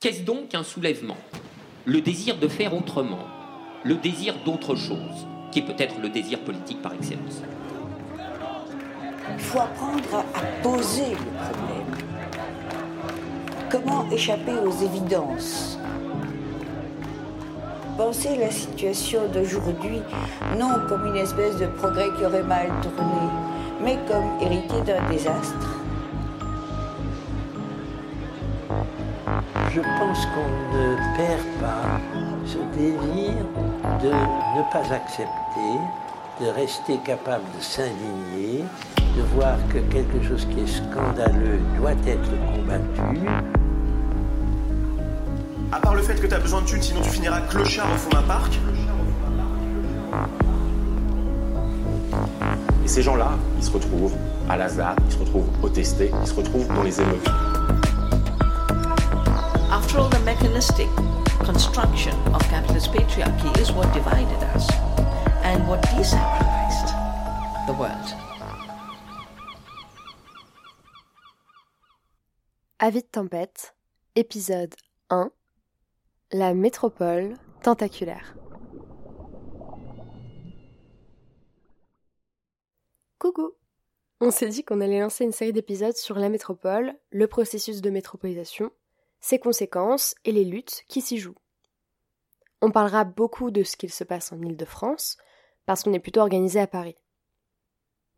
Qu'est-ce donc un soulèvement? Le désir de faire autrement, le désir d'autre chose, qui est peut-être le désir politique par excellence. Il faut apprendre à, poser le problème. Comment échapper aux évidences? Penser la situation d'aujourd'hui non comme une espèce de progrès qui aurait mal tourné, mais comme hérité d'un désastre. Je pense qu'on ne perd pas ce désir de ne pas accepter, de rester capable de s'indigner, de voir que quelque chose qui est scandaleux doit être combattu. À part le fait que tu as besoin de thunes, sinon tu finiras clochard au fond d'un parc. Et ces gens-là, ils se retrouvent à Lazare, ils se retrouvent au testé, ils se retrouvent dans les émeutes. All, the mechanistic construction of capitalist patriarchy is what divided us and what desacralized the world. Avis de tempête, épisode 1 La métropole tentaculaire. Coucou On s'est dit qu'on allait lancer une série d'épisodes sur la métropole, le processus de métropolisation, ses conséquences et les luttes qui s'y jouent. On parlera beaucoup de ce qu'il se passe en Île-de-France, parce qu'on est plutôt organisé à Paris.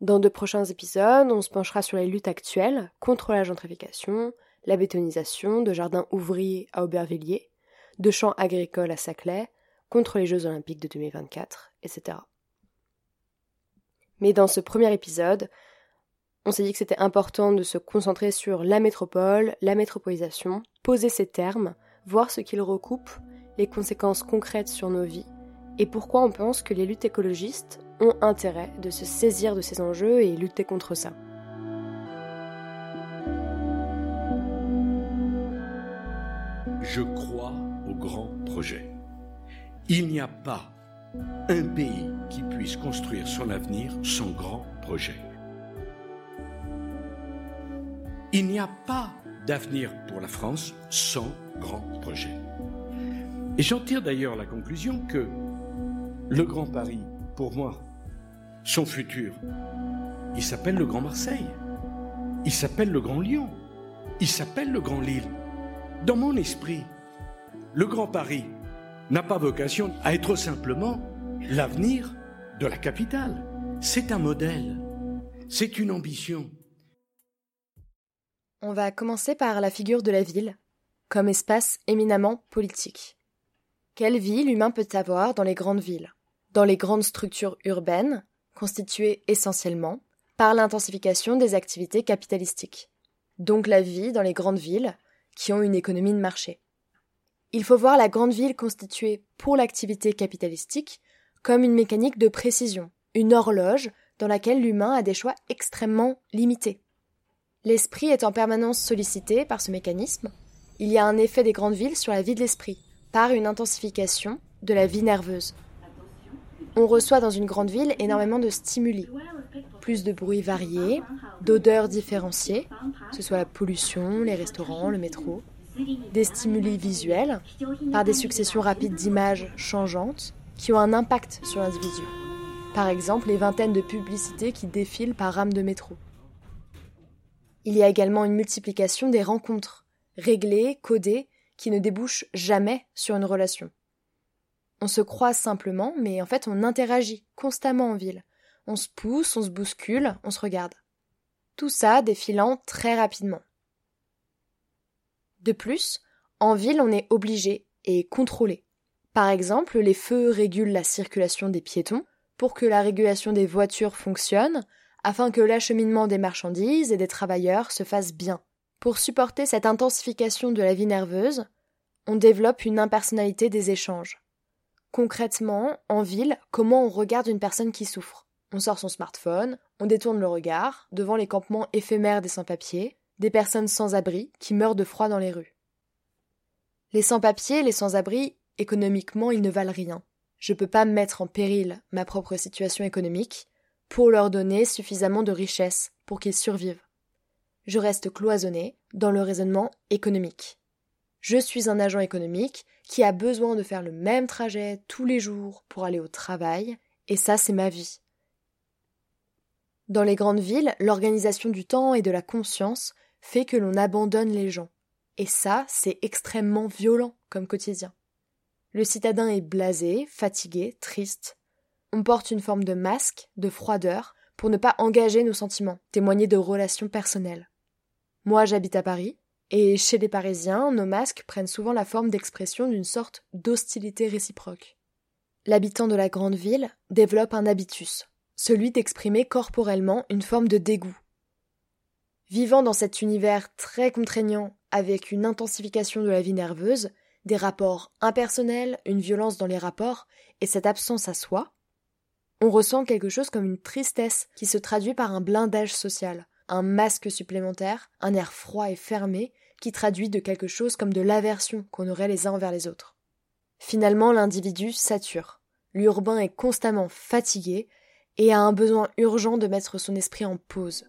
Dans de prochains épisodes, on se penchera sur les luttes actuelles contre la gentrification, la bétonisation de jardins ouvriers à Aubervilliers, de champs agricoles à Saclay, contre les Jeux olympiques de 2024, etc. Mais dans ce premier épisode, on s'est dit que c'était important de se concentrer sur la métropole, la métropolisation, poser ses termes, voir ce qu'ils recoupent, les conséquences concrètes sur nos vies, et pourquoi on pense que les luttes écologistes ont intérêt de se saisir de ces enjeux et lutter contre ça. Je crois au grand projet. Il n'y a pas un pays qui puisse construire son avenir sans grand projet. Il n'y a pas d'avenir pour la France sans grand projet. Et j'en tire d'ailleurs la conclusion que le Grand Paris, pour moi, son futur, il s'appelle le Grand Marseille, il s'appelle le Grand Lyon, il s'appelle le Grand Lille. Dans mon esprit, le Grand Paris n'a pas vocation à être simplement l'avenir de la capitale. C'est un modèle, c'est une ambition. On va commencer par la figure de la ville, comme espace éminemment politique. Quelle vie l'humain peut avoir dans les grandes villes, dans les grandes structures urbaines, constituées essentiellement par l'intensification des activités capitalistiques, donc la vie dans les grandes villes qui ont une économie de marché. Il faut voir la grande ville constituée pour l'activité capitalistique comme une mécanique de précision, une horloge dans laquelle l'humain a des choix extrêmement limités. L'esprit est en permanence sollicité par ce mécanisme. Il y a un effet des grandes villes sur la vie de l'esprit, par une intensification de la vie nerveuse. On reçoit dans une grande ville énormément de stimuli, plus de bruits variés, d'odeurs différenciées, que ce soit la pollution, les restaurants, le métro, des stimuli visuels, par des successions rapides d'images changeantes qui ont un impact sur l'individu. Par exemple, les vingtaines de publicités qui défilent par rame de métro. Il y a également une multiplication des rencontres, réglées, codées, qui ne débouchent jamais sur une relation. On se croise simplement, mais en fait on interagit constamment en ville. On se pousse, on se bouscule, on se regarde. Tout ça défilant très rapidement. De plus, en ville on est obligé et contrôlé. Par exemple, les feux régulent la circulation des piétons pour que la régulation des voitures fonctionne, afin que l'acheminement des marchandises et des travailleurs se fasse bien. Pour supporter cette intensification de la vie nerveuse, on développe une impersonnalité des échanges. Concrètement, en ville, comment on regarde une personne qui souffre? On sort son smartphone, on détourne le regard devant les campements éphémères des sans-papiers, des personnes sans abri qui meurent de froid dans les rues. Les sans-papiers, les sans-abri, économiquement, ils ne valent rien. Je ne peux pas mettre en péril ma propre situation économique pour leur donner suffisamment de richesse pour qu'ils survivent. Je reste cloisonné dans le raisonnement économique. Je suis un agent économique qui a besoin de faire le même trajet tous les jours pour aller au travail, et ça c'est ma vie. Dans les grandes villes, l'organisation du temps et de la conscience fait que l'on abandonne les gens. Et ça, c'est extrêmement violent comme quotidien. Le citadin est blasé, fatigué, triste. On porte une forme de masque, de froideur, pour ne pas engager nos sentiments, témoigner de relations personnelles. Moi, j'habite à Paris, et chez les Parisiens, nos masques prennent souvent la forme d'expression d'une sorte d'hostilité réciproque. L'habitant de la grande ville développe un habitus, celui d'exprimer corporellement une forme de dégoût. Vivant dans cet univers très contraignant, avec une intensification de la vie nerveuse, des rapports impersonnels, une violence dans les rapports et cette absence à soi, on ressent quelque chose comme une tristesse qui se traduit par un blindage social, un masque supplémentaire, un air froid et fermé qui traduit de quelque chose comme de l'aversion qu'on aurait les uns envers les autres. Finalement, l'individu sature. L'urbain est constamment fatigué et a un besoin urgent de mettre son esprit en pause.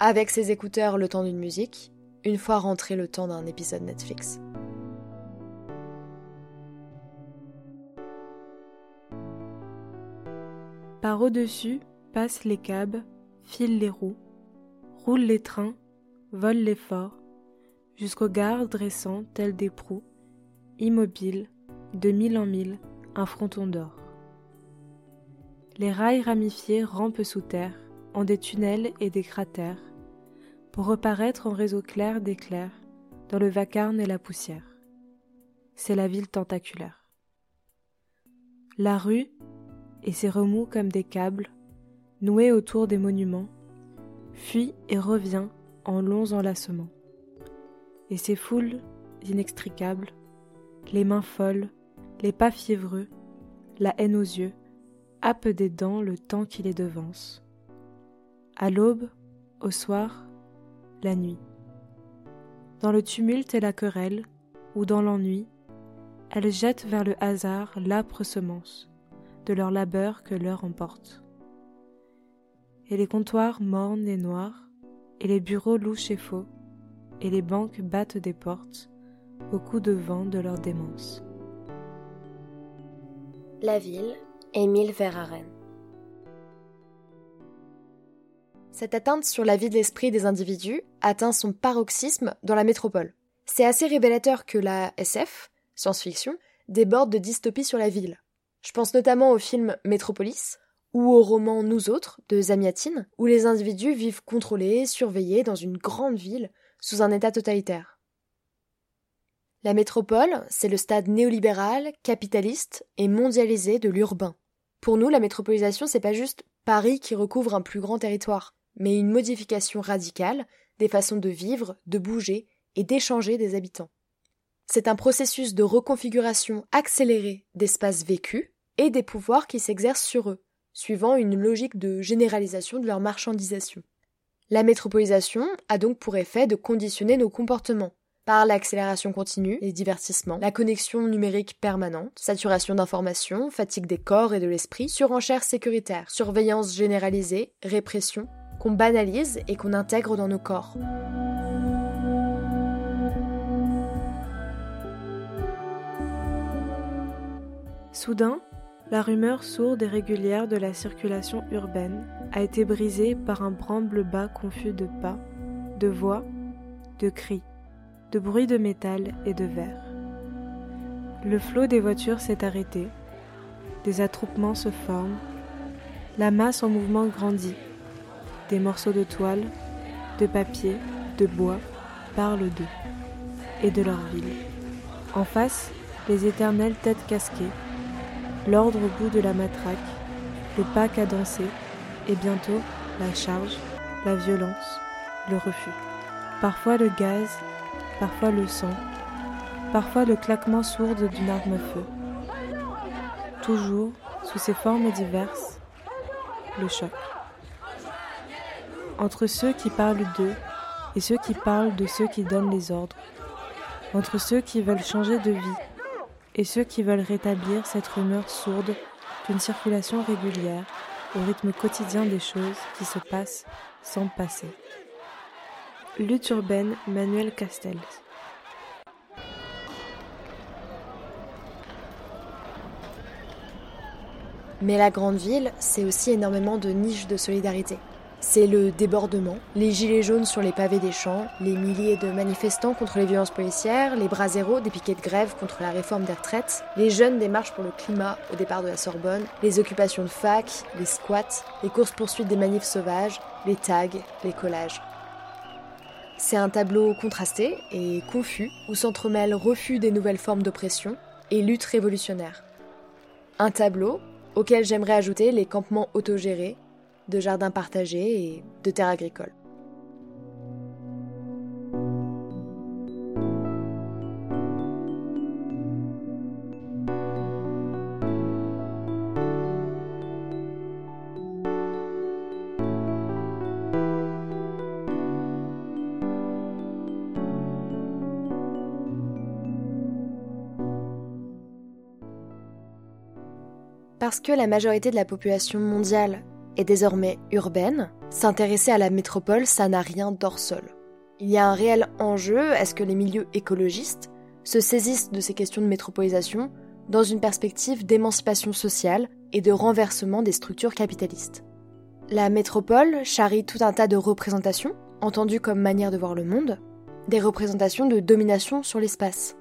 Avec ses écouteurs le temps d'une musique, une fois rentré le temps d'un épisode Netflix. Par au-dessus passent les cabs, filent les roues, roulent les trains, volent les forts, jusqu'aux gares dressant tels des proues, immobiles, de mille en mille, un fronton d'or. Les rails ramifiés rampent sous terre, en des tunnels et des cratères, pour reparaître en réseau clair d'éclairs dans le vacarme et la poussière. C'est la ville tentaculaire. La rue, et ses remous comme des câbles, noués autour des monuments, fuit et revient en longs enlacements. Et ces foules inextricables, les mains folles, les pas fiévreux, la haine aux yeux, happent des dents le temps qui les devance. À l'aube, au soir, la nuit. Dans le tumulte et la querelle, ou dans l'ennui, elles jettent vers le hasard l'âpre semence de leur labeur que l'heure emporte. Et les comptoirs mornes et noirs, et les bureaux louches et faux, et les banques battent des portes au coup de vent de leur démence. La ville, Émile Verhaeren. Cette atteinte sur la vie de l'esprit des individus atteint son paroxysme dans la métropole. C'est assez révélateur que la SF, science-fiction, déborde de dystopie sur la ville. Je pense notamment au film Métropolis ou au roman Nous autres de Zamiatine, où les individus vivent contrôlés, surveillés dans une grande ville sous un état totalitaire. La métropole, c'est le stade néolibéral, capitaliste et mondialisé de l'urbain. Pour nous, la métropolisation, c'est pas juste Paris qui recouvre un plus grand territoire, mais une modification radicale des façons de vivre, de bouger et d'échanger des habitants. C'est un processus de reconfiguration accélérée d'espaces vécus et des pouvoirs qui s'exercent sur eux, suivant une logique de généralisation de leur marchandisation. La métropolisation a donc pour effet de conditionner nos comportements par l'accélération continue, les divertissements, la connexion numérique permanente, saturation d'informations, fatigue des corps et de l'esprit, surenchère sécuritaire, surveillance généralisée, répression, qu'on banalise et qu'on intègre dans nos corps. Soudain, la rumeur sourde et régulière de la circulation urbaine a été brisée par un bramble-bas confus de pas, de voix, de cris, de bruits de métal et de verre. Le flot des voitures s'est arrêté, des attroupements se forment, la masse en mouvement grandit, des morceaux de toile, de papier, de bois parlent d'eux et de leur ville. En face, les éternelles têtes casquées, l'ordre au bout de la matraque, le pas cadencé, et bientôt la charge, la violence, le refus. Parfois le gaz, parfois le sang, parfois le claquement sourd d'une arme à feu. Toujours, sous ses formes diverses, le choc. Entre ceux qui parlent d'eux et ceux qui parlent de ceux qui donnent les ordres. Entre ceux qui veulent changer de vie et ceux qui veulent rétablir cette rumeur sourde d'une circulation régulière au rythme quotidien des choses qui se passent sans passer. Lutte urbaine, Manuel Castells. Mais la grande ville, c'est aussi énormément de niches de solidarité. C'est le débordement, les gilets jaunes sur les pavés des champs, les milliers de manifestants contre les violences policières, les bras zéro des piquets de grève contre la réforme des retraites, les jeunes des marches pour le climat au départ de la Sorbonne, les occupations de fac, les squats, les courses-poursuites des manifs sauvages, les tags, les collages. C'est un tableau contrasté et confus où s'entremêlent refus des nouvelles formes d'oppression et lutte révolutionnaire. Un tableau auquel j'aimerais ajouter les campements autogérés, de jardins partagés et de terres agricoles. Parce que la majorité de la population mondiale est désormais urbaine, s'intéresser à la métropole, ça n'a rien d'hors sol. Il y a un réel enjeu à ce que les milieux écologistes se saisissent de ces questions de métropolisation dans une perspective d'émancipation sociale et de renversement des structures capitalistes? La métropole charrie tout un tas de représentations, entendues comme manière de voir le monde, des représentations de domination sur l'espace.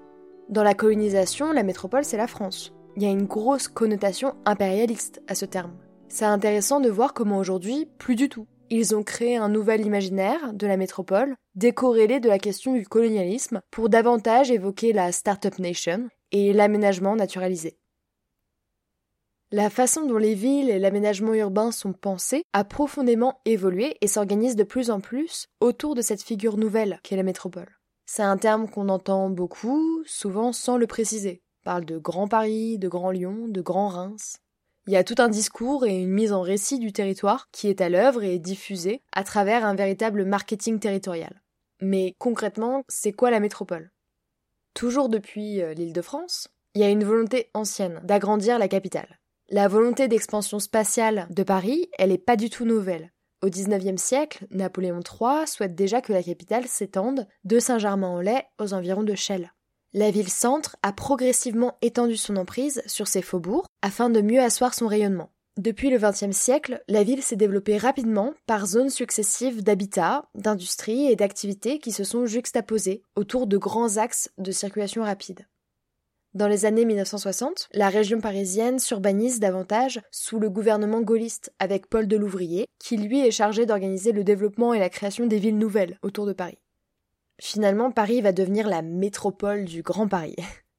Dans la colonisation, la métropole, c'est la France. Il y a une grosse connotation impérialiste à ce terme. C'est intéressant de voir comment aujourd'hui, plus du tout. Ils ont créé un nouvel imaginaire de la métropole, décorrélé de la question du colonialisme, pour davantage évoquer la Startup Nation et l'aménagement naturalisé. La façon dont les villes et l'aménagement urbain sont pensés a profondément évolué et s'organise de plus en plus autour de cette figure nouvelle qu'est la métropole. C'est un terme qu'on entend beaucoup, souvent sans le préciser. On parle de Grand Paris, de Grand Lyon, de Grand Reims. Il y a tout un discours et une mise en récit du territoire qui est à l'œuvre et diffusée à travers un véritable marketing territorial. Mais concrètement, c'est quoi la métropole? Toujours depuis euh, l'île de France, il y a une volonté ancienne d'agrandir la capitale. La volonté d'expansion spatiale de Paris, elle n'est pas du tout nouvelle. Au XIXe siècle, Napoléon III souhaite déjà que la capitale s'étende de Saint-Germain-en-Laye aux environs de Chelles. La ville-centre a progressivement étendu son emprise sur ses faubourgs afin de mieux asseoir son rayonnement. Depuis le XXe siècle, la ville s'est développée rapidement par zones successives d'habitat, d'industrie et d'activités qui se sont juxtaposées autour de grands axes de circulation rapide. Dans les années 1960, la région parisienne s'urbanise davantage sous le gouvernement gaulliste avec Paul Delouvrier, qui lui est chargé d'organiser le développement et la création des villes nouvelles autour de Paris. Finalement, Paris va devenir la métropole du Grand Paris.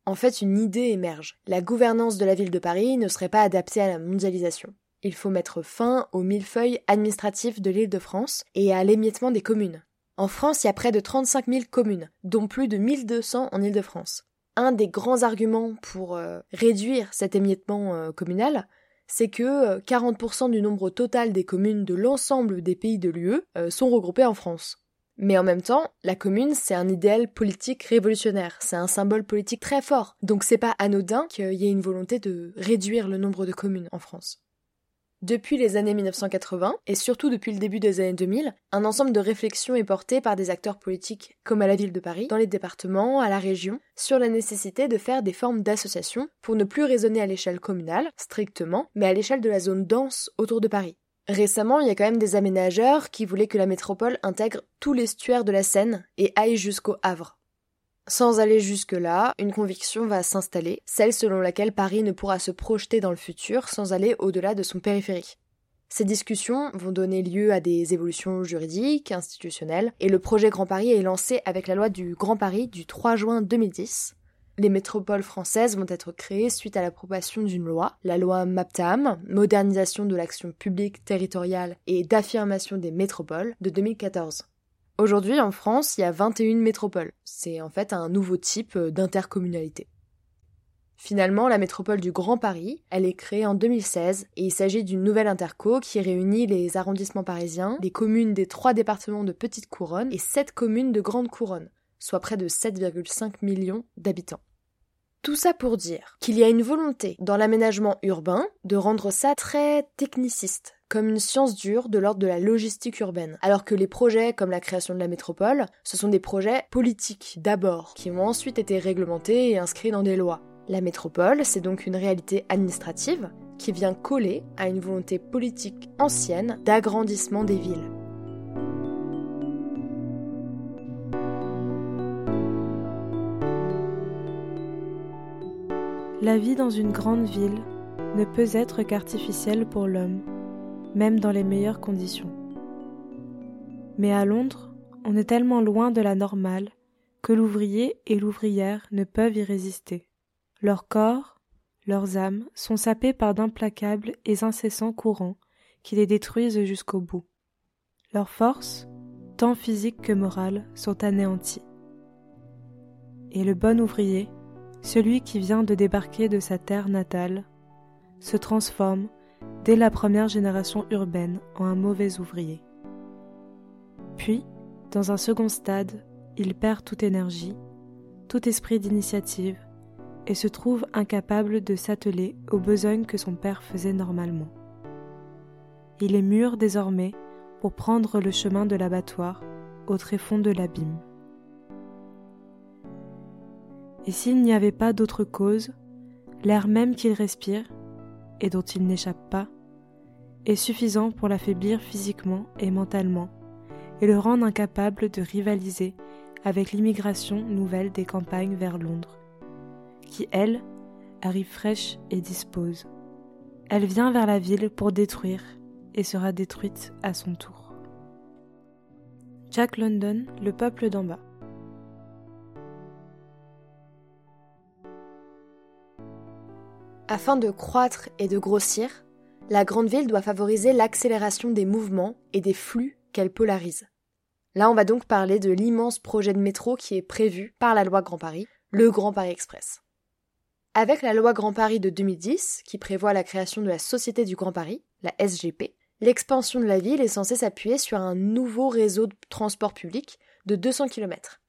En fait, une idée émerge. La gouvernance de la ville de Paris ne serait pas adaptée à la mondialisation. Il faut mettre fin aux millefeuilles administratifs de l'île de France et à l'émiettement des communes. En France, il y a près de 35 000 communes, dont plus de 1200 en Île-de-France. Un des grands arguments pour euh, réduire cet émiettement euh, communal, c'est que 40% euh, du nombre total des communes de l'ensemble des pays de l'UE sont regroupées en France. Mais en même temps, la commune, c'est un idéal politique révolutionnaire, c'est un symbole politique très fort. Donc c'est pas anodin qu'il y ait une volonté de réduire le nombre de communes en France. Depuis les années 1980, et surtout depuis le début des années 2000, un ensemble de réflexions est porté par des acteurs politiques, comme à la ville de Paris, dans les départements, à la région, sur la nécessité de faire des formes d'associations pour ne plus raisonner à l'échelle communale, strictement, mais à l'échelle de la zone dense autour de Paris. Récemment, il y a quand même des aménageurs qui voulaient que la métropole intègre tous les stuaires de la Seine et aille jusqu'au Havre. Sans aller jusque-là, une conviction va s'installer, celle selon laquelle Paris ne pourra se projeter dans le futur sans aller au-delà de son périphérique. Ces discussions vont donner lieu à des évolutions juridiques, institutionnelles, et le projet Grand Paris est lancé avec la loi du Grand Paris du 3 juin 2010, les métropoles françaises vont être créées suite à l'approbation d'une loi, la loi MAPTAM, modernisation de l'action publique territoriale et d'affirmation des métropoles, de 2014. Aujourd'hui, en France, il y a 21 métropoles. C'est en fait un nouveau type d'intercommunalité. Finalement, la métropole du Grand Paris, elle est créée en 2016 et il s'agit d'une nouvelle interco qui réunit les arrondissements parisiens, les communes des trois départements de Petite Couronne et sept communes de Grande Couronne, soit près de 7,5 millions d'habitants. Tout ça pour dire qu'il y a une volonté dans l'aménagement urbain de rendre ça très techniciste, comme une science dure de l'ordre de la logistique urbaine, alors que les projets comme la création de la métropole, ce sont des projets politiques d'abord, qui ont ensuite été réglementés et inscrits dans des lois. La métropole, c'est donc une réalité administrative qui vient coller à une volonté politique ancienne d'agrandissement des villes. La vie dans une grande ville ne peut être qu'artificielle pour l'homme, même dans les meilleures conditions. Mais à Londres, on est tellement loin de la normale que l'ouvrier et l'ouvrière ne peuvent y résister. Leur corps, leurs âmes sont sapés par d'implacables et incessants courants qui les détruisent jusqu'au bout. Leurs forces, tant physiques que morales, sont anéanties. Et le bon ouvrier, celui qui vient de débarquer de sa terre natale, se transforme, dès la première génération urbaine, en un mauvais ouvrier. Puis, dans un second stade, il perd toute énergie, tout esprit d'initiative, et se trouve incapable de s'atteler aux besognes que son père faisait normalement. Il est mûr désormais pour prendre le chemin de l'abattoir au tréfonds de l'abîme. Et s'il n'y avait pas d'autre cause, l'air même qu'il respire, et dont il n'échappe pas, est suffisant pour l'affaiblir physiquement et mentalement, et le rendre incapable de rivaliser avec l'immigration nouvelle des campagnes vers Londres, qui, elle, arrive fraîche et dispose. Elle vient vers la ville pour détruire et sera détruite à son tour. Jack London, le peuple d'en bas. Afin de croître et de grossir, la grande ville doit favoriser l'accélération des mouvements et des flux qu'elle polarise. Là, on va donc parler de l'immense projet de métro qui est prévu par la loi Grand Paris, le Grand Paris Express. Avec la loi Grand Paris de 2010, qui prévoit la création de la Société du Grand Paris, la SGP, l'expansion de la ville est censée s'appuyer sur un nouveau réseau de transport public de 200 km.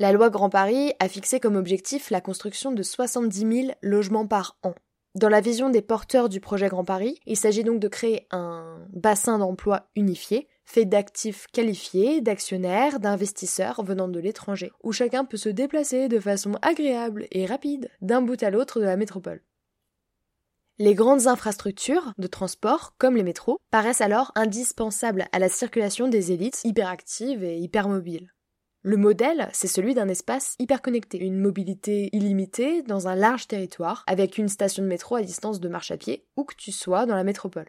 La loi Grand Paris a fixé comme objectif la construction de 70 000 logements par an. Dans la vision des porteurs du projet Grand Paris, il s'agit donc de créer un bassin d'emploi unifié, fait d'actifs qualifiés, d'actionnaires, d'investisseurs venant de l'étranger, où chacun peut se déplacer de façon agréable et rapide d'un bout à l'autre de la métropole. Les grandes infrastructures de transport, comme les métros, paraissent alors indispensables à la circulation des élites hyperactives et hypermobiles. Le modèle, c'est celui d'un espace hyper connecté, une mobilité illimitée dans un large territoire, avec une station de métro à distance de marche à pied, où que tu sois dans la métropole.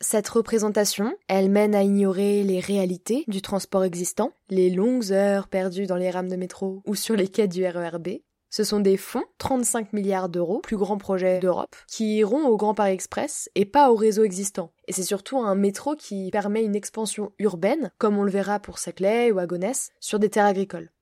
Cette représentation, elle mène à ignorer les réalités du transport existant, les longues heures perdues dans les rames de métro ou sur les quais du RERB, ce sont des fonds, 35 milliards d'euros, plus grand projet d'Europe, qui iront au Grand Paris Express et pas au réseau existant. Et c'est surtout un métro qui permet une expansion urbaine, comme on le verra pour Saclay ou Agonès, sur des terres agricoles.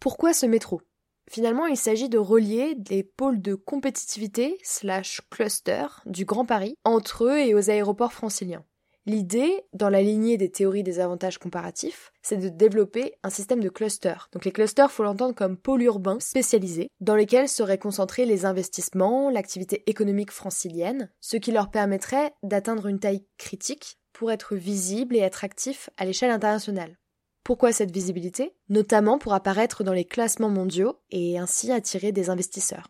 Pourquoi ce métro? Finalement, il s'agit de relier des pôles de compétitivité slash cluster du Grand Paris entre eux et aux aéroports franciliens. L'idée, dans la lignée des théories des avantages comparatifs, c'est de développer un système de clusters. Donc les clusters, faut l'entendre comme pôles urbains spécialisés, dans lesquels seraient concentrés les investissements, l'activité économique francilienne, ce qui leur permettrait d'atteindre une taille critique pour être visibles et attractifs à l'échelle internationale. Pourquoi cette visibilité? Notamment pour apparaître dans les classements mondiaux et ainsi attirer des investisseurs.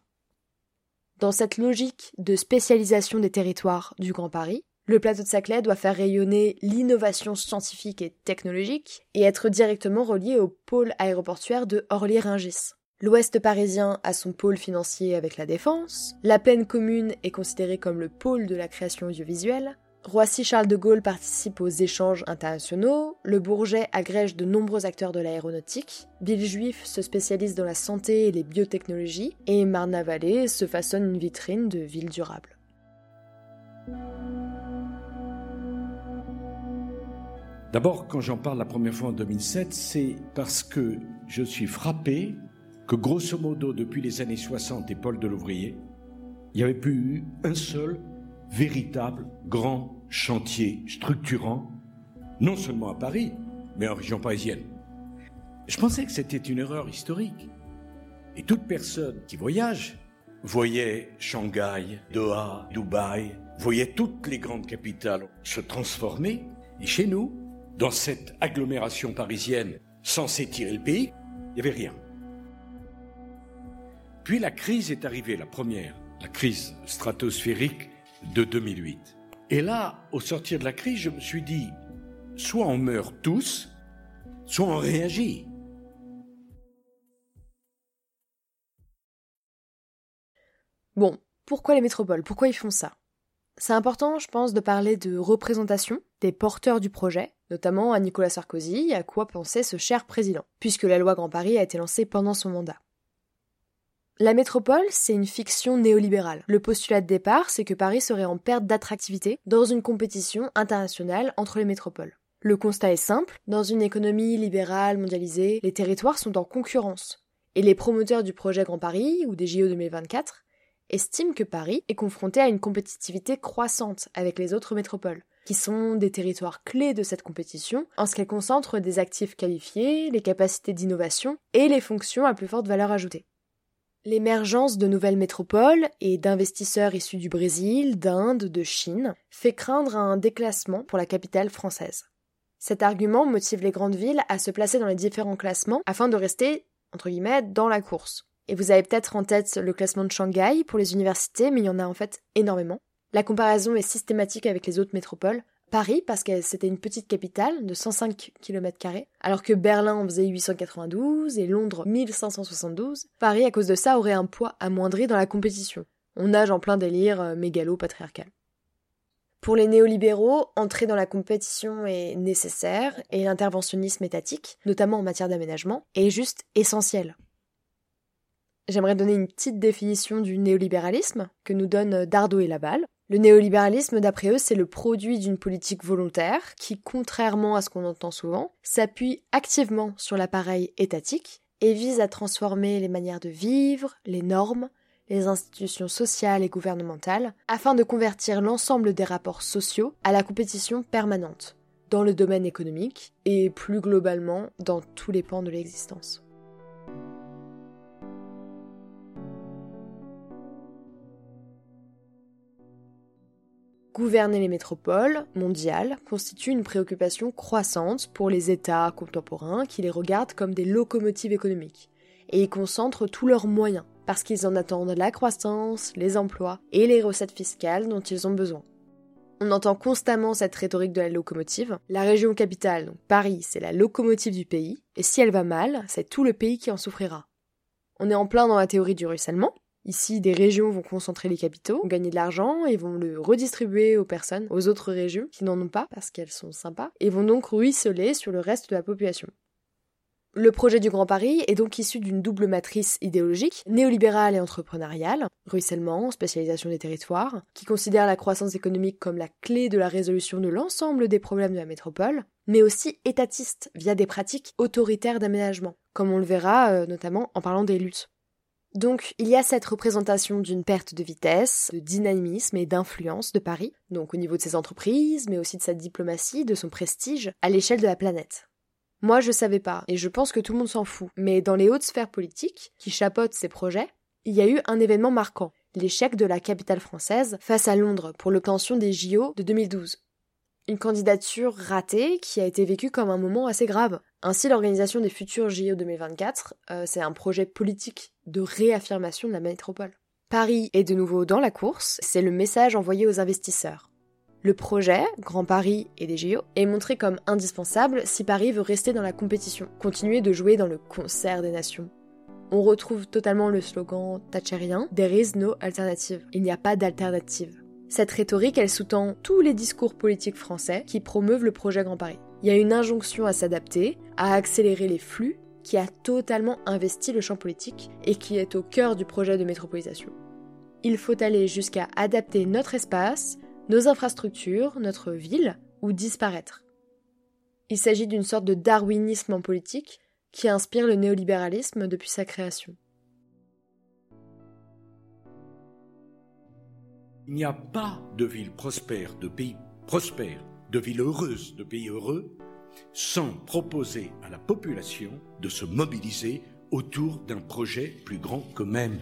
Dans cette logique de spécialisation des territoires du Grand Paris, le plateau de Saclay doit faire rayonner l'innovation scientifique et technologique et être directement relié au pôle aéroportuaire de Orly-Ringis. L'ouest parisien a son pôle financier avec la défense, la plaine commune est considérée comme le pôle de la création audiovisuelle, Roissy-Charles de Gaulle participe aux échanges internationaux, le Bourget agrège de nombreux acteurs de l'aéronautique, Villejuif se spécialise dans la santé et les biotechnologies, et Marne-la-Vallée se façonne une vitrine de ville durable. D'abord, quand j'en parle la première fois en 2007, c'est parce que je suis frappé que grosso modo, depuis les années 60 et Paul de l'Ouvrier, il n'y avait plus eu un seul véritable grand chantier structurant, non seulement à Paris, mais en région parisienne. Je pensais que c'était une erreur historique. Et toute personne qui voyage voyait Shanghai, Doha, Dubaï, voyait toutes les grandes capitales se transformer. Et chez nous, dans cette agglomération parisienne censée tirer le pays, il n'y avait rien. Puis la crise est arrivée, la première, la crise stratosphérique de 2008. Et là, au sortir de la crise, je me suis dit, soit on meurt tous, soit on réagit. Bon, pourquoi les métropoles? Pourquoi ils font ça? C'est important, je pense, de parler de représentation des porteurs du projet, notamment à Nicolas Sarkozy, à quoi pensait ce cher président, puisque la loi Grand Paris a été lancée pendant son mandat. La métropole, c'est une fiction néolibérale. Le postulat de départ, c'est que Paris serait en perte d'attractivité dans une compétition internationale entre les métropoles. Le constat est simple, dans une économie libérale mondialisée, les territoires sont en concurrence. Et les promoteurs du projet Grand Paris, ou des JO 2024, estiment que Paris est confronté à une compétitivité croissante avec les autres métropoles, qui sont des territoires clés de cette compétition en ce qu'elles concentrent des actifs qualifiés, les capacités d'innovation et les fonctions à plus forte valeur ajoutée. L'émergence de nouvelles métropoles et d'investisseurs issus du Brésil, d'Inde, de Chine fait craindre un déclassement pour la capitale française. Cet argument motive les grandes villes à se placer dans les différents classements afin de rester, entre guillemets, dans la course. Et vous avez peut-être en tête le classement de Shanghai pour les universités, mais il y en a en fait énormément. La comparaison est systématique avec les autres métropoles, Paris, parce que c'était une petite capitale de 105 km, alors que Berlin faisait 892 et Londres 1572, Paris, à cause de ça, aurait un poids amoindri dans la compétition. On nage en plein délire euh, mégalo-patriarcal. Pour les néolibéraux, entrer dans la compétition est nécessaire et l'interventionnisme étatique, notamment en matière d'aménagement, est juste essentiel. J'aimerais donner une petite définition du néolibéralisme que nous donnent Dardot et Laval. Le néolibéralisme, d'après eux, c'est le produit d'une politique volontaire qui, contrairement à ce qu'on entend souvent, s'appuie activement sur l'appareil étatique et vise à transformer les manières de vivre, les normes, les institutions sociales et gouvernementales, afin de convertir l'ensemble des rapports sociaux à la compétition permanente, dans le domaine économique et plus globalement dans tous les pans de l'existence. Gouverner les métropoles mondiales constitue une préoccupation croissante pour les États contemporains qui les regardent comme des locomotives économiques et y concentrent tous leurs moyens parce qu'ils en attendent la croissance, les emplois et les recettes fiscales dont ils ont besoin. On entend constamment cette rhétorique de la locomotive. La région capitale, donc Paris, c'est la locomotive du pays, et si elle va mal, c'est tout le pays qui en souffrira. On est en plein dans la théorie du ruissellement, Ici, des régions vont concentrer les capitaux, gagner de l'argent et vont le redistribuer aux personnes, aux autres régions qui n'en ont pas parce qu'elles sont sympas, et vont donc ruisseler sur le reste de la population. Le projet du Grand Paris est donc issu d'une double matrice idéologique, néolibérale et entrepreneuriale, ruissellement, spécialisation des territoires, qui considère la croissance économique comme la clé de la résolution de l'ensemble des problèmes de la métropole, mais aussi étatiste via des pratiques autoritaires d'aménagement, comme on le verra euh, notamment en parlant des luttes. Donc il y a cette représentation d'une perte de vitesse, de dynamisme et d'influence de Paris, donc au niveau de ses entreprises, mais aussi de sa diplomatie, de son prestige, à l'échelle de la planète. Moi je savais pas, et je pense que tout le monde s'en fout, mais dans les hautes sphères politiques, qui chapeautent ces projets, il y a eu un événement marquant, l'échec de la capitale française face à Londres pour l'obtention des JO de 2012. Une candidature ratée qui a été vécue comme un moment assez grave. Ainsi, l'organisation des futurs JO 2024, euh, c'est un projet politique de réaffirmation de la métropole. Paris est de nouveau dans la course, c'est le message envoyé aux investisseurs. Le projet, Grand Paris et des JO, est montré comme indispensable si Paris veut rester dans la compétition, continuer de jouer dans le concert des nations. On retrouve totalement le slogan thatcherien There is no alternative. Il n'y a pas d'alternative. Cette rhétorique, elle sous-tend tous les discours politiques français qui promeuvent le projet Grand Paris. Il y a une injonction à s'adapter, à accélérer les flux, qui a totalement investi le champ politique et qui est au cœur du projet de métropolisation. Il faut aller jusqu'à adapter notre espace, nos infrastructures, notre ville, ou disparaître. Il s'agit d'une sorte de darwinisme en politique qui inspire le néolibéralisme depuis sa création. Il n'y a pas de ville prospère, de pays prospère, de ville heureuse, de pays heureux, sans proposer à la population de se mobiliser autour d'un projet plus grand qu'eux-mêmes.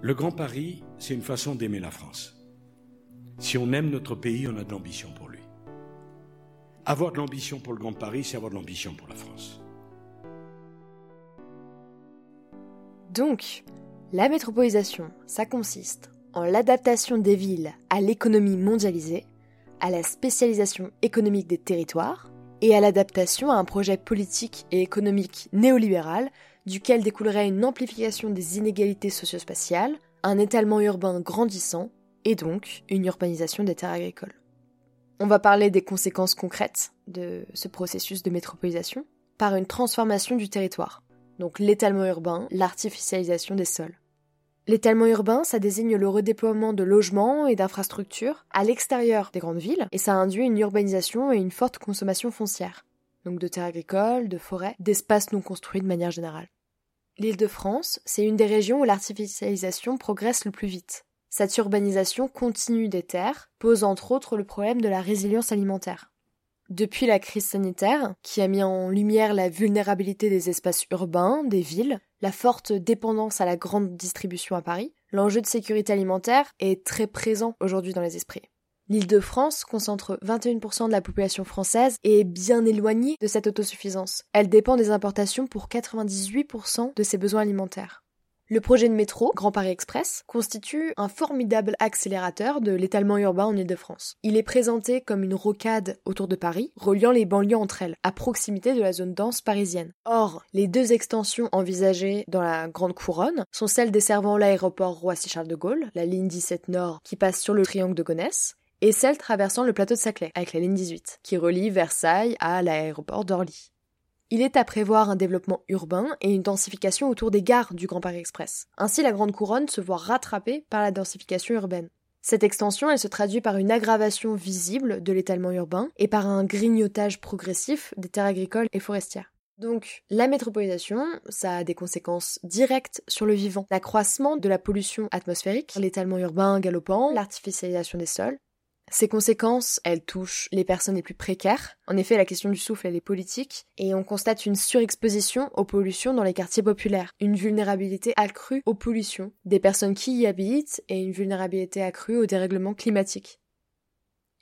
Le Grand Paris, c'est une façon d'aimer la France. Si on aime notre pays, on a de l'ambition pour lui. Avoir de l'ambition pour le Grand Paris, c'est avoir de l'ambition pour la France. Donc, la métropolisation, ça consiste en l'adaptation des villes à l'économie mondialisée, à la spécialisation économique des territoires et à l'adaptation à un projet politique et économique néolibéral duquel découlerait une amplification des inégalités socio-spatiales, un étalement urbain grandissant et donc une urbanisation des terres agricoles. On va parler des conséquences concrètes de ce processus de métropolisation par une transformation du territoire, donc l'étalement urbain, l'artificialisation des sols. L'étalement urbain, ça désigne le redéploiement de logements et d'infrastructures à l'extérieur des grandes villes, et ça induit une urbanisation et une forte consommation foncière, donc de terres agricoles, de forêts, d'espaces non construits de manière générale. L'île de France, c'est une des régions où l'artificialisation progresse le plus vite. Cette urbanisation continue des terres pose entre autres le problème de la résilience alimentaire. Depuis la crise sanitaire, qui a mis en lumière la vulnérabilité des espaces urbains, des villes, la forte dépendance à la grande distribution à Paris, l'enjeu de sécurité alimentaire est très présent aujourd'hui dans les esprits. L'île de France concentre 21% de la population française et est bien éloignée de cette autosuffisance. Elle dépend des importations pour 98% de ses besoins alimentaires. Le projet de métro, Grand Paris Express, constitue un formidable accélérateur de l'étalement urbain en Ile-de-France. Il est présenté comme une rocade autour de Paris, reliant les banlieues entre elles, à proximité de la zone dense parisienne. Or, les deux extensions envisagées dans la Grande Couronne sont celles desservant l'aéroport Roissy-Charles de Gaulle, la ligne 17 Nord qui passe sur le triangle de Gonesse, et celle traversant le plateau de Saclay, avec la ligne 18, qui relie Versailles à l'aéroport d'Orly il est à prévoir un développement urbain et une densification autour des gares du Grand Paris Express. Ainsi, la Grande Couronne se voit rattrapée par la densification urbaine. Cette extension, elle se traduit par une aggravation visible de l'étalement urbain et par un grignotage progressif des terres agricoles et forestières. Donc, la métropolisation, ça a des conséquences directes sur le vivant. L'accroissement de la pollution atmosphérique, l'étalement urbain galopant, l'artificialisation des sols, ces conséquences, elles touchent les personnes les plus précaires. En effet, la question du souffle, elle est politique, et on constate une surexposition aux pollutions dans les quartiers populaires, une vulnérabilité accrue aux pollutions des personnes qui y habitent et une vulnérabilité accrue au dérèglement climatique.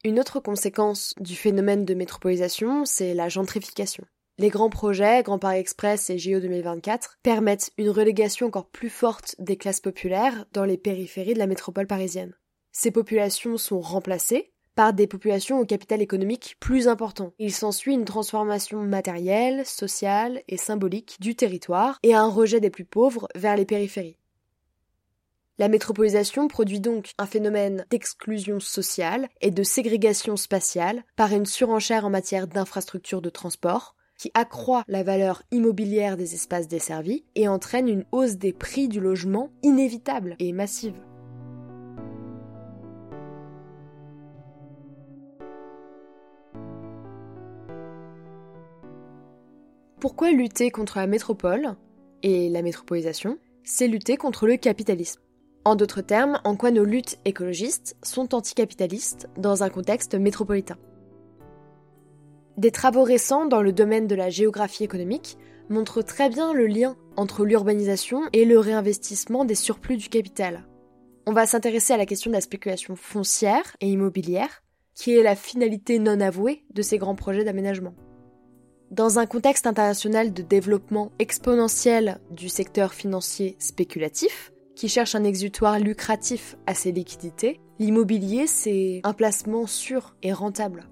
Une autre conséquence du phénomène de métropolisation, c'est la gentrification. Les grands projets, Grand Paris Express et JO 2024, permettent une relégation encore plus forte des classes populaires dans les périphéries de la métropole parisienne. Ces populations sont remplacées par des populations au capital économique plus important. Il s'ensuit une transformation matérielle, sociale et symbolique du territoire et un rejet des plus pauvres vers les périphéries. La métropolisation produit donc un phénomène d'exclusion sociale et de ségrégation spatiale par une surenchère en matière d'infrastructures de transport, qui accroît la valeur immobilière des espaces desservis et entraîne une hausse des prix du logement inévitable et massive. Pourquoi lutter contre la métropole et la métropolisation C'est lutter contre le capitalisme. En d'autres termes, en quoi nos luttes écologistes sont anticapitalistes dans un contexte métropolitain? Des travaux récents dans le domaine de la géographie économique montrent très bien le lien entre l'urbanisation et le réinvestissement des surplus du capital. On va s'intéresser à la question de la spéculation foncière et immobilière, qui est la finalité non avouée de ces grands projets d'aménagement. Dans un contexte international de développement exponentiel du secteur financier spéculatif, qui cherche un exutoire lucratif à ses liquidités, l'immobilier c'est un placement sûr et rentable.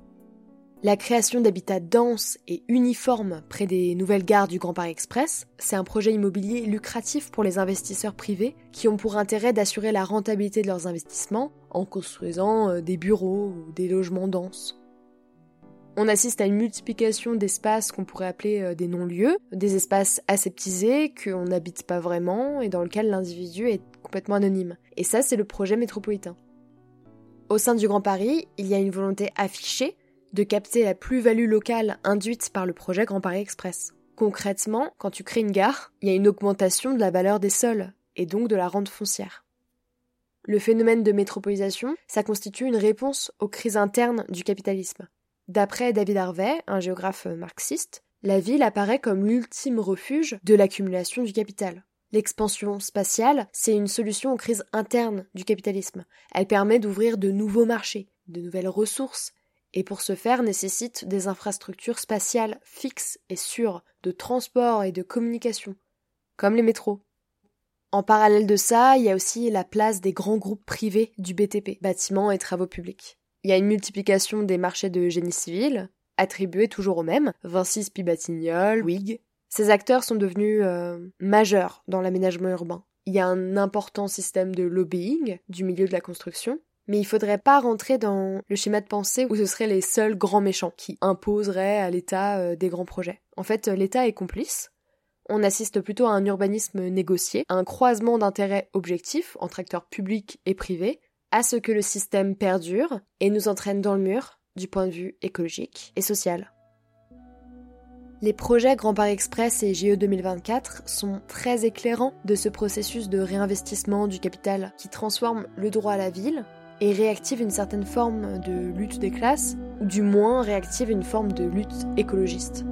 La création d'habitats denses et uniformes près des nouvelles gares du Grand Paris Express, c'est un projet immobilier lucratif pour les investisseurs privés qui ont pour intérêt d'assurer la rentabilité de leurs investissements en construisant euh, des bureaux ou des logements denses. On assiste à une multiplication d'espaces qu'on pourrait appeler euh, des non-lieux, des espaces aseptisés qu'on n'habite pas vraiment et dans lesquels l'individu est complètement anonyme. Et ça, c'est le projet métropolitain. Au sein du Grand Paris, il y a une volonté affichée de capter la plus-value locale induite par le projet Grand Paris Express. Concrètement, quand tu crées une gare, il y a une augmentation de la valeur des sols et donc de la rente foncière. Le phénomène de métropolisation, ça constitue une réponse aux crises internes du capitalisme. D'après David Harvey, un géographe marxiste, la ville apparaît comme l'ultime refuge de l'accumulation du capital. L'expansion spatiale, c'est une solution aux crises internes du capitalisme. Elle permet d'ouvrir de nouveaux marchés, de nouvelles ressources, et pour ce faire nécessite des infrastructures spatiales fixes et sûres de transport et de communication, comme les métros. En parallèle de ça, il y a aussi la place des grands groupes privés du BTP, bâtiments et travaux publics. Il y a une multiplication des marchés de génie civil, attribués toujours aux mêmes, Vinci Spibatignol, Wig. Ces acteurs sont devenus euh, majeurs dans l'aménagement urbain. Il y a un important système de lobbying du milieu de la construction, mais il faudrait pas rentrer dans le schéma de pensée où ce seraient les seuls grands méchants qui imposeraient à l'État euh, des grands projets. En fait, l'État est complice. On assiste plutôt à un urbanisme négocié, à un croisement d'intérêts objectifs entre acteurs publics et privés, à ce que le système perdure et nous entraîne dans le mur du point de vue écologique et social. Les projets Grand Paris Express et GE 2024 sont très éclairants de ce processus de réinvestissement du capital qui transforme le droit à la ville et réactive une certaine forme de lutte des classes, ou du moins réactive une forme de lutte écologiste.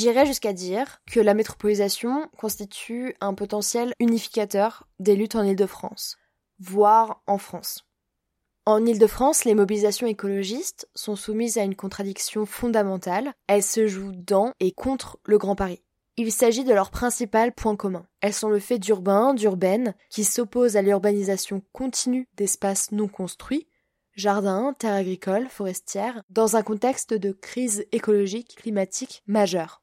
J'irais jusqu'à dire que la métropolisation constitue un potentiel unificateur des luttes en Île-de-France, voire en France. En Île-de-France, les mobilisations écologistes sont soumises à une contradiction fondamentale. Elles se jouent dans et contre le Grand Paris. Il s'agit de leur principal point commun. Elles sont le fait d'urbains, d'urbaines, qui s'opposent à l'urbanisation continue d'espaces non construits, jardins, terres agricoles, forestières, dans un contexte de crise écologique climatique majeure.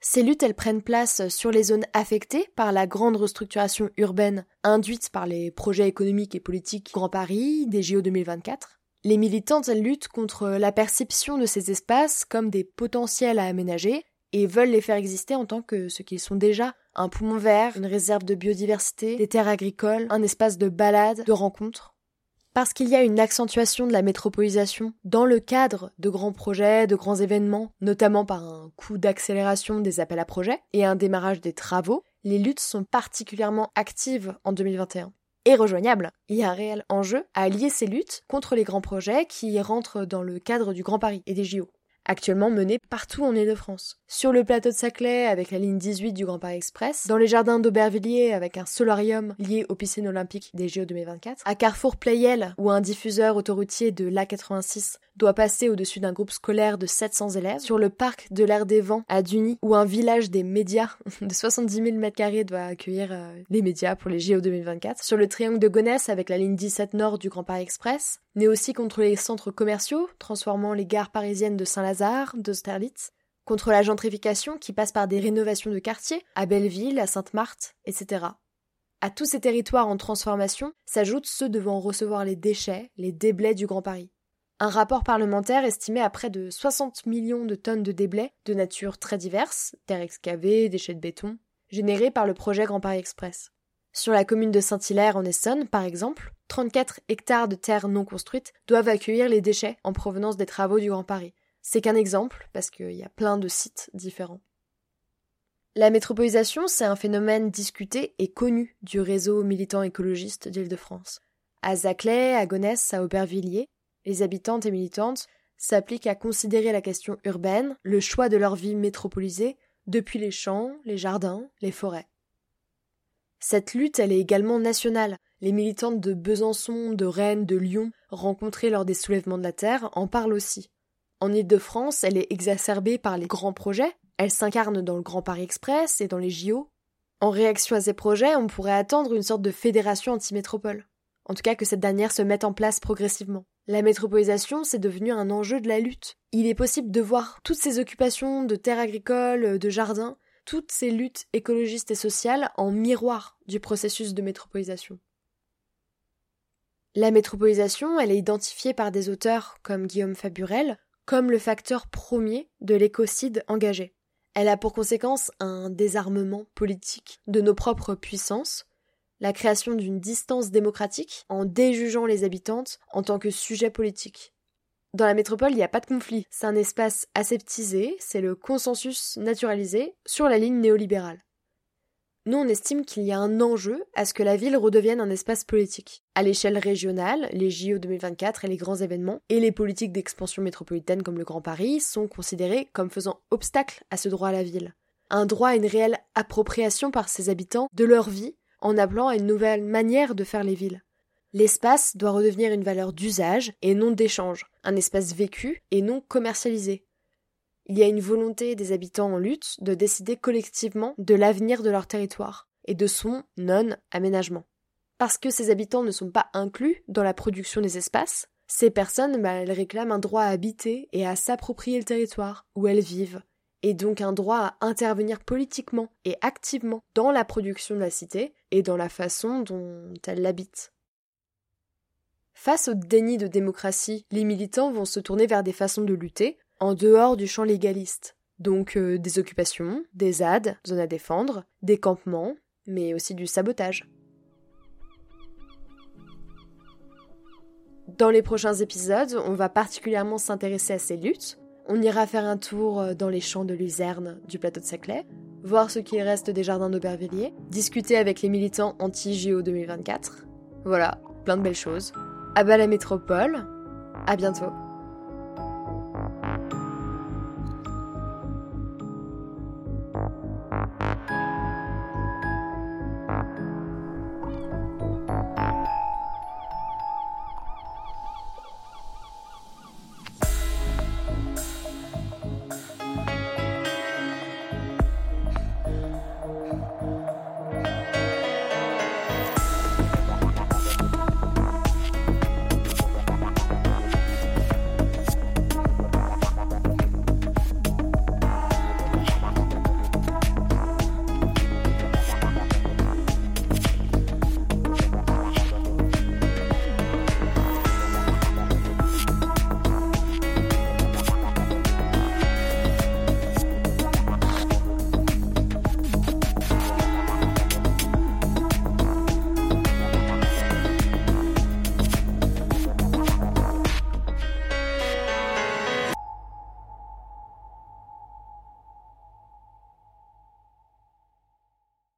Ces luttes, elles prennent place sur les zones affectées par la grande restructuration urbaine induite par les projets économiques et politiques Grand Paris, des JO 2024. Les militantes, elles luttent contre la perception de ces espaces comme des potentiels à aménager et veulent les faire exister en tant que ce qu'ils sont déjà, un poumon vert, une réserve de biodiversité, des terres agricoles, un espace de balade, de rencontre parce qu'il y a une accentuation de la métropolisation dans le cadre de grands projets, de grands événements, notamment par un coup d'accélération des appels à projets et un démarrage des travaux, les luttes sont particulièrement actives en 2021 et rejoignables. Il y a un réel enjeu à lier ces luttes contre les grands projets qui rentrent dans le cadre du Grand Paris et des JO actuellement menée partout en Ile-de-France. Sur le plateau de Saclay avec la ligne 18 du Grand Paris Express, dans les jardins d'Aubervilliers avec un solarium lié aux piscines olympiques des JO 2024, à Carrefour Playel où un diffuseur autoroutier de l'A86 doit passer au-dessus d'un groupe scolaire de 700 élèves, sur le parc de l'air des vents à Duny où un village des médias de 70 000 m2 doit accueillir euh, les médias pour les JO 2024, sur le triangle de Gonesse avec la ligne 17 nord du Grand Paris Express, mais aussi contre les centres commerciaux transformant les gares parisiennes de Saint-Lazare d'Austerlitz, contre la gentrification qui passe par des rénovations de quartiers, à Belleville, à Sainte-Marthe, etc. À tous ces territoires en transformation s'ajoutent ceux devant recevoir les déchets, les déblais du Grand Paris. Un rapport parlementaire estimait à près de 60 millions de tonnes de déblais de nature très diverses, terres excavées, déchets de béton, générés par le projet Grand Paris Express. Sur la commune de Saint-Hilaire en Essonne, par exemple, 34 hectares de terres non construites doivent accueillir les déchets en provenance des travaux du Grand Paris, c'est qu'un exemple, parce qu'il y a plein de sites différents. La métropolisation, c'est un phénomène discuté et connu du réseau militant écologiste d'Île-de-France. À Zaclay, à Gonesse, à Aubervilliers, les habitantes et militantes s'appliquent à considérer la question urbaine, le choix de leur vie métropolisée, depuis les champs, les jardins, les forêts. Cette lutte, elle est également nationale. Les militantes de Besançon, de Rennes, de Lyon, rencontrées lors des soulèvements de la Terre, en parlent aussi. En Ile-de-France, elle est exacerbée par les grands projets, elle s'incarne dans le Grand Paris Express et dans les JO. En réaction à ces projets, on pourrait attendre une sorte de fédération anti-métropole. En tout cas que cette dernière se mette en place progressivement. La métropolisation, c'est devenu un enjeu de la lutte. Il est possible de voir toutes ces occupations de terres agricoles, de jardins, toutes ces luttes écologistes et sociales en miroir du processus de métropolisation. La métropolisation, elle est identifiée par des auteurs comme Guillaume Faburel comme le facteur premier de l'écocide engagé. Elle a pour conséquence un désarmement politique de nos propres puissances, la création d'une distance démocratique en déjugeant les habitantes en tant que sujet politique. Dans la métropole, il n'y a pas de conflit. C'est un espace aseptisé, c'est le consensus naturalisé sur la ligne néolibérale. Nous, on estime qu'il y a un enjeu à ce que la ville redevienne un espace politique. À l'échelle régionale, les JO 2024 et les grands événements, et les politiques d'expansion métropolitaine comme le Grand Paris sont considérés comme faisant obstacle à ce droit à la ville. Un droit à une réelle appropriation par ses habitants de leur vie, en appelant à une nouvelle manière de faire les villes. L'espace doit redevenir une valeur d'usage et non d'échange, un espace vécu et non commercialisé. Il y a une volonté des habitants en lutte de décider collectivement de l'avenir de leur territoire et de son non-aménagement. Parce que ces habitants ne sont pas inclus dans la production des espaces, ces personnes, bah, elles réclament un droit à habiter et à s'approprier le territoire où elles vivent, et donc un droit à intervenir politiquement et activement dans la production de la cité et dans la façon dont elles l'habitent. Face au déni de démocratie, les militants vont se tourner vers des façons de lutter en dehors du champ légaliste. Donc euh, des occupations, des ZAD, zones à défendre, des campements, mais aussi du sabotage. Dans les prochains épisodes, on va particulièrement s'intéresser à ces luttes. On ira faire un tour euh, dans les champs de luzerne du plateau de Saclay, voir ce qu'il reste des jardins d'Aubervilliers, discuter avec les militants anti-JO 2024. Voilà, plein de belles choses. À bas la métropole, à bientôt.